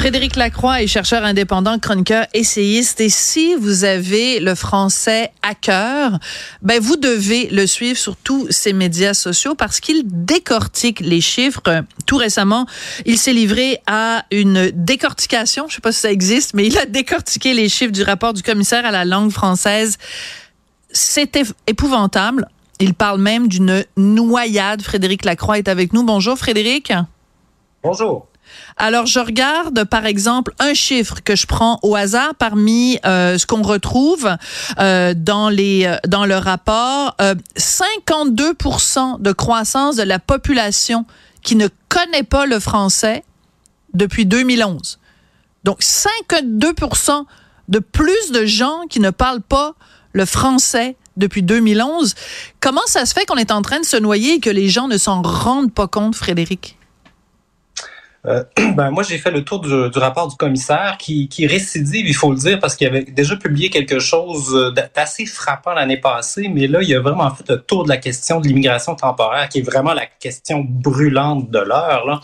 Frédéric Lacroix est chercheur indépendant, chroniqueur, essayiste. Et si vous avez le français à cœur, ben vous devez le suivre sur tous ses médias sociaux parce qu'il décortique les chiffres. Tout récemment, il s'est livré à une décortication. Je sais pas si ça existe, mais il a décortiqué les chiffres du rapport du commissaire à la langue française. C'était épouvantable. Il parle même d'une noyade. Frédéric Lacroix est avec nous. Bonjour, Frédéric. Bonjour. Alors, je regarde, par exemple, un chiffre que je prends au hasard parmi euh, ce qu'on retrouve euh, dans les euh, dans le rapport. 52% de croissance de la population qui ne connaît pas le français depuis 2011. Donc, 52 de plus de gens qui ne parlent pas le français depuis 2011. Comment ça se fait qu'on est en train de se noyer et que les gens ne s'en rendent pas compte, Frédéric? Euh, ben, moi, j'ai fait le tour du, du, rapport du commissaire qui, qui récidive, il faut le dire, parce qu'il avait déjà publié quelque chose d'assez frappant l'année passée, mais là, il a vraiment fait le tour de la question de l'immigration temporaire, qui est vraiment la question brûlante de l'heure.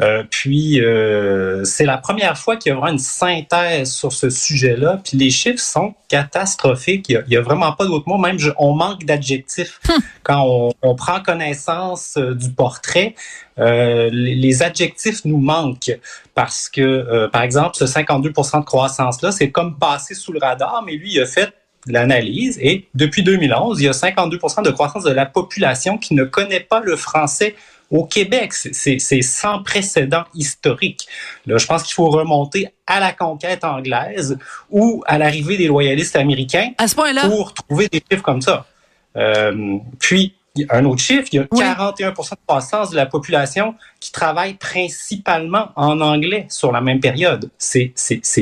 Euh, puis, euh, c'est la première fois qu'il y aura une synthèse sur ce sujet-là, puis les chiffres sont catastrophiques. Il n'y a, a, vraiment pas d'autre mot, même je, on manque d'adjectifs hum. quand on, on, prend connaissance euh, du portrait. Euh, les adjectifs nous manquent parce que, euh, par exemple, ce 52% de croissance-là, c'est comme passé sous le radar, mais lui, il a fait l'analyse et depuis 2011, il y a 52% de croissance de la population qui ne connaît pas le français au Québec. C'est sans précédent historique. Là, je pense qu'il faut remonter à la conquête anglaise ou à l'arrivée des loyalistes américains à ce point-là pour trouver des chiffres comme ça. Euh, puis, un autre chiffre, il y a 41% de croissance de la population qui travaille principalement en anglais sur la même période. C'est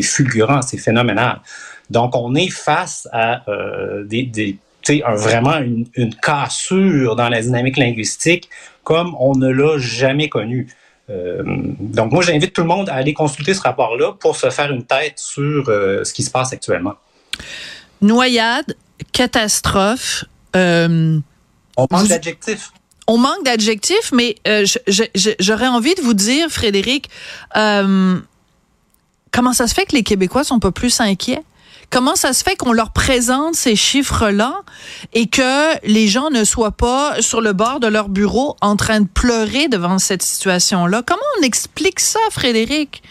fulgurant, c'est phénoménal. Donc, on est face à euh, des, des un, vraiment une, une, cassure dans la dynamique linguistique comme on ne l'a jamais connu. Euh, donc, moi, j'invite tout le monde à aller consulter ce rapport-là pour se faire une tête sur euh, ce qui se passe actuellement. Noyade, catastrophe. Euh, on manque d'adjectifs. On manque d'adjectifs, mais euh, j'aurais envie de vous dire, Frédéric, euh, comment ça se fait que les Québécois sont pas plus inquiets? Comment ça se fait qu'on leur présente ces chiffres-là et que les gens ne soient pas sur le bord de leur bureau en train de pleurer devant cette situation-là? Comment on explique ça, Frédéric?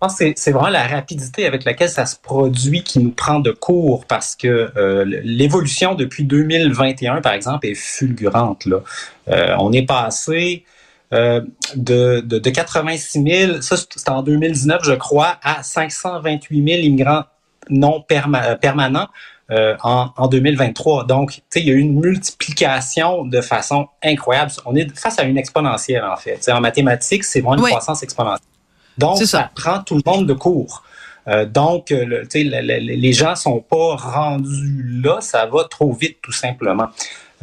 Je pense que c'est vraiment la rapidité avec laquelle ça se produit qui nous prend de court parce que euh, l'évolution depuis 2021, par exemple, est fulgurante. Là. Euh, on est passé euh, de, de, de 86 000, ça c'était en 2019, je crois, à 528 000 immigrants non perma permanents. Euh, en, en, 2023. Donc, il y a eu une multiplication de façon incroyable. On est face à une exponentielle, en fait. T'sais, en mathématiques, c'est vraiment une oui. croissance exponentielle. Donc, ça. ça. prend tout le monde de court. Euh, donc, le, le, le, les gens sont pas rendus là, ça va trop vite, tout simplement.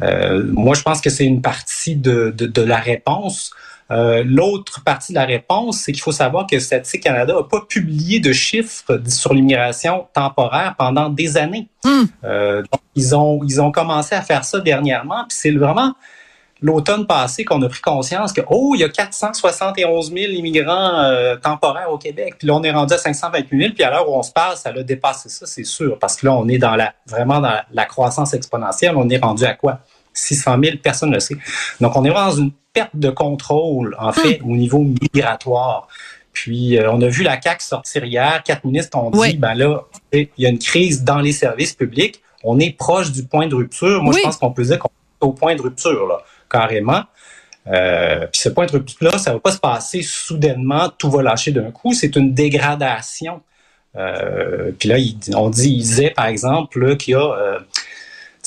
Euh, moi, je pense que c'est une partie de, de, de la réponse. Euh, L'autre partie de la réponse, c'est qu'il faut savoir que Statistique Canada n'a pas publié de chiffres sur l'immigration temporaire pendant des années. Mm. Euh, donc, ils ont, ils ont commencé à faire ça dernièrement, puis c'est vraiment l'automne passé qu'on a pris conscience que, oh, il y a 471 000 immigrants euh, temporaires au Québec. Puis là, on est rendu à 528 000. Puis à l'heure où on se parle, ça a dépassé ça, c'est sûr. Parce que là, on est dans la, vraiment dans la, la croissance exponentielle. On est rendu à quoi? 600 000, personne ne le sait. Donc, on est dans une perte de contrôle, en fait, mmh. au niveau migratoire. Puis, euh, on a vu la CAQ sortir hier. Quatre ministres ont dit, oui. ben là, il y a une crise dans les services publics. On est proche du point de rupture. Moi, oui. je pense qu'on peut dire qu'on est au point de rupture, là carrément. Euh, puis ce point de rupture-là, ça ne va pas se passer soudainement, tout va lâcher d'un coup. C'est une dégradation. Euh, puis là, on dit, il disait par exemple qu'il y a euh,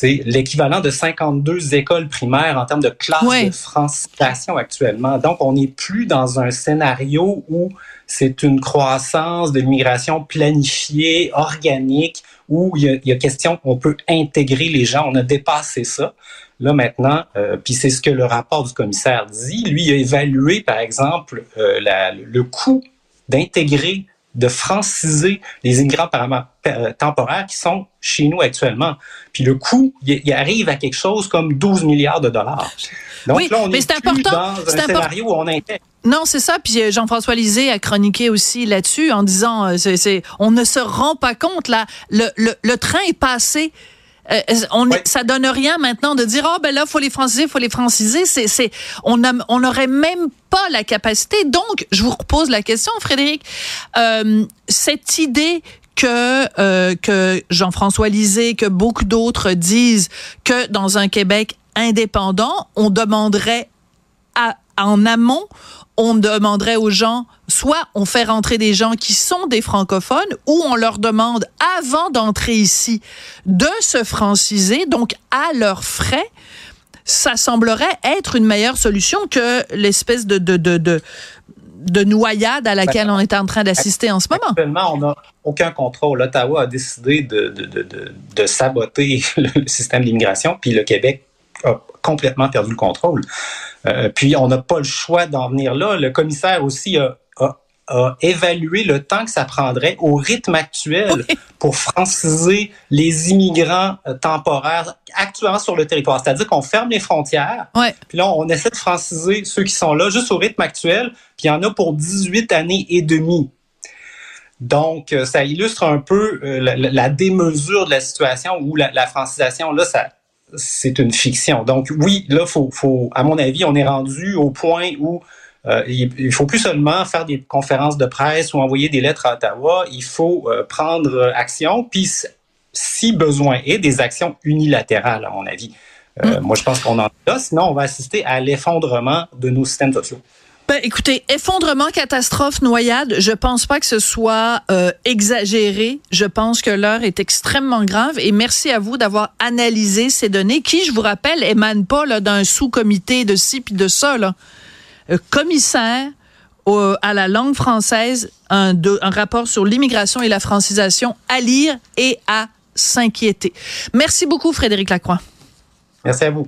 l'équivalent de 52 écoles primaires en termes de classe ouais. de francisation actuellement. Donc, on n'est plus dans un scénario où c'est une croissance de l'immigration planifiée, organique, où il y, a, il y a question, on peut intégrer les gens. On a dépassé ça. Là maintenant, euh, puis c'est ce que le rapport du commissaire dit, lui il a évalué par exemple euh, la, le coût d'intégrer de franciser les immigrants euh, temporaires qui sont chez nous actuellement. Puis le coût, il arrive à quelque chose comme 12 milliards de dollars. Donc là, on est, important, dans un scénario où on intègre. Non, c'est ça. Puis euh, Jean-François Lisée a chroniqué aussi là-dessus en disant, euh, c'est, on ne se rend pas compte là, le, le, le train est passé euh, on, ça donne rien maintenant de dire oh ben là faut les franciser, faut les franciser. C'est, c'est, on on n'aurait même pas la capacité. Donc, je vous repose la question, Frédéric. Euh, cette idée que euh, que Jean-François Lisée, que beaucoup d'autres disent que dans un Québec indépendant, on demanderait à, en amont, on demanderait aux gens, soit on fait rentrer des gens qui sont des francophones, ou on leur demande, avant d'entrer ici, de se franciser, donc à leurs frais. Ça semblerait être une meilleure solution que l'espèce de, de, de, de noyade à laquelle ben, on est en train d'assister en ce moment. Actuellement, on n'a aucun contrôle. Ottawa a décidé de, de, de saboter le système d'immigration, puis le Québec complètement perdu le contrôle. Euh, puis on n'a pas le choix d'en venir là. Le commissaire aussi a, évalué le temps que ça prendrait au rythme actuel pour franciser les immigrants euh, temporaires actuellement sur le territoire. C'est-à-dire qu'on ferme les frontières, puis là on essaie de franciser ceux qui sont là juste au rythme actuel, puis il y en a pour 18 années et demie. Donc, euh, ça illustre un peu la, démesure de la situation où la, la francisation, là, ça, c'est une fiction. Donc oui, là, faut, faut, à mon avis, on est rendu au point où euh, il, faut plus seulement faire des conférences de presse ou envoyer des lettres à Ottawa. Il faut euh, prendre action, puis si besoin est, des actions unilatérales, à mon avis. Euh, mm. Moi, je pense qu'on en a là. Sinon, on va assister à l'effondrement de nos systèmes sociaux. Ben, écoutez, effondrement, catastrophe, noyade, je pense pas que ce soit euh, exagéré. Je pense que l'heure est extrêmement grave et merci à vous d'avoir analysé ces données qui, je vous rappelle, émanent pas d'un sous-comité de ci puis de ça. Là. Euh, commissaire à la langue française, un, un rapport sur l'immigration et la francisation à lire et à s'inquiéter. Merci beaucoup, Frédéric Lacroix. Merci à vous.